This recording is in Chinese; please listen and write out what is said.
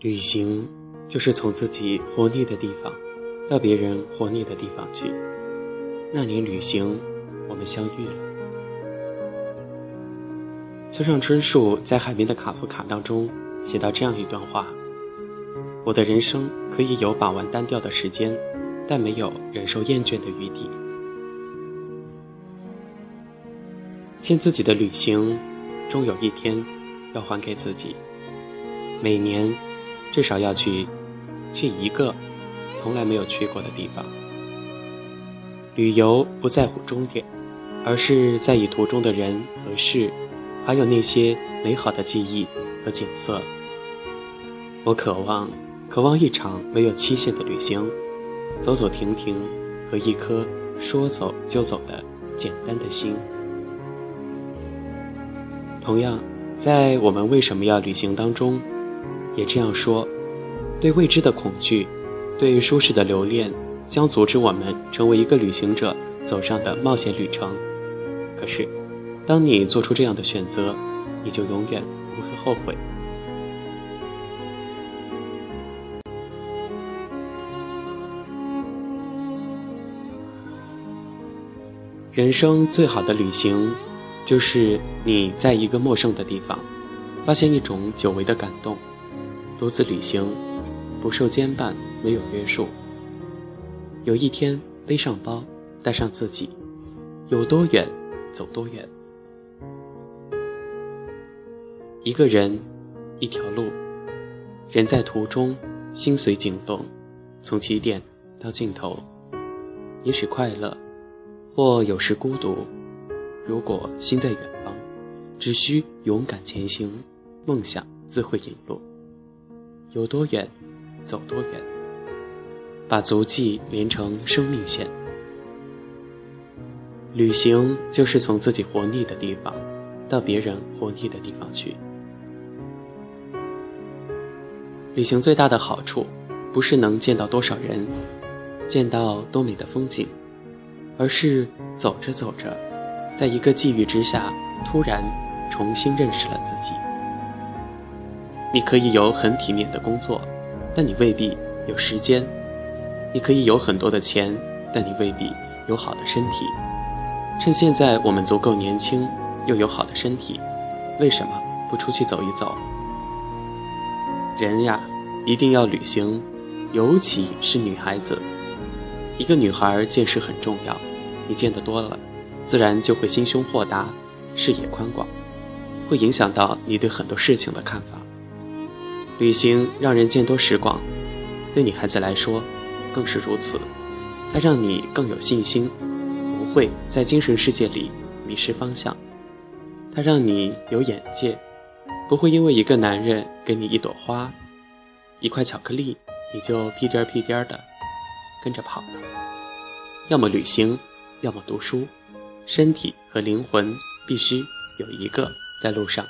旅行，就是从自己活腻的地方，到别人活腻的地方去。那年旅行，我们相遇了。村上春树在《海边的卡夫卡》当中写到这样一段话：“我的人生可以有把玩单调的时间，但没有忍受厌倦的余地。欠自己的旅行，终有一天要还给自己。每年。”至少要去，去一个从来没有去过的地方。旅游不在乎终点，而是在意途中的人和事，还有那些美好的记忆和景色。我渴望，渴望一场没有期限的旅行，走走停停，和一颗说走就走的简单的心。同样，在我们为什么要旅行当中。也这样说，对未知的恐惧，对舒适的留恋，将阻止我们成为一个旅行者走上的冒险旅程。可是，当你做出这样的选择，你就永远不会后悔。人生最好的旅行，就是你在一个陌生的地方，发现一种久违的感动。独自旅行，不受牵绊，没有约束。有一天背上包，带上自己，有多远走多远。一个人，一条路，人在途中，心随景动，从起点到尽头。也许快乐，或有时孤独。如果心在远方，只需勇敢前行，梦想自会引路。有多远，走多远。把足迹连成生命线。旅行就是从自己活腻的地方，到别人活腻的地方去。旅行最大的好处，不是能见到多少人，见到多美的风景，而是走着走着，在一个际遇之下，突然重新认识了自己。你可以有很体面的工作，但你未必有时间；你可以有很多的钱，但你未必有好的身体。趁现在我们足够年轻，又有好的身体，为什么不出去走一走？人呀，一定要旅行，尤其是女孩子。一个女孩见识很重要，你见得多了，自然就会心胸豁达，视野宽广，会影响到你对很多事情的看法。旅行让人见多识广，对女孩子来说更是如此。它让你更有信心，不会在精神世界里迷失方向。它让你有眼界，不会因为一个男人给你一朵花、一块巧克力，你就屁颠儿屁颠儿的跟着跑了。要么旅行，要么读书，身体和灵魂必须有一个在路上。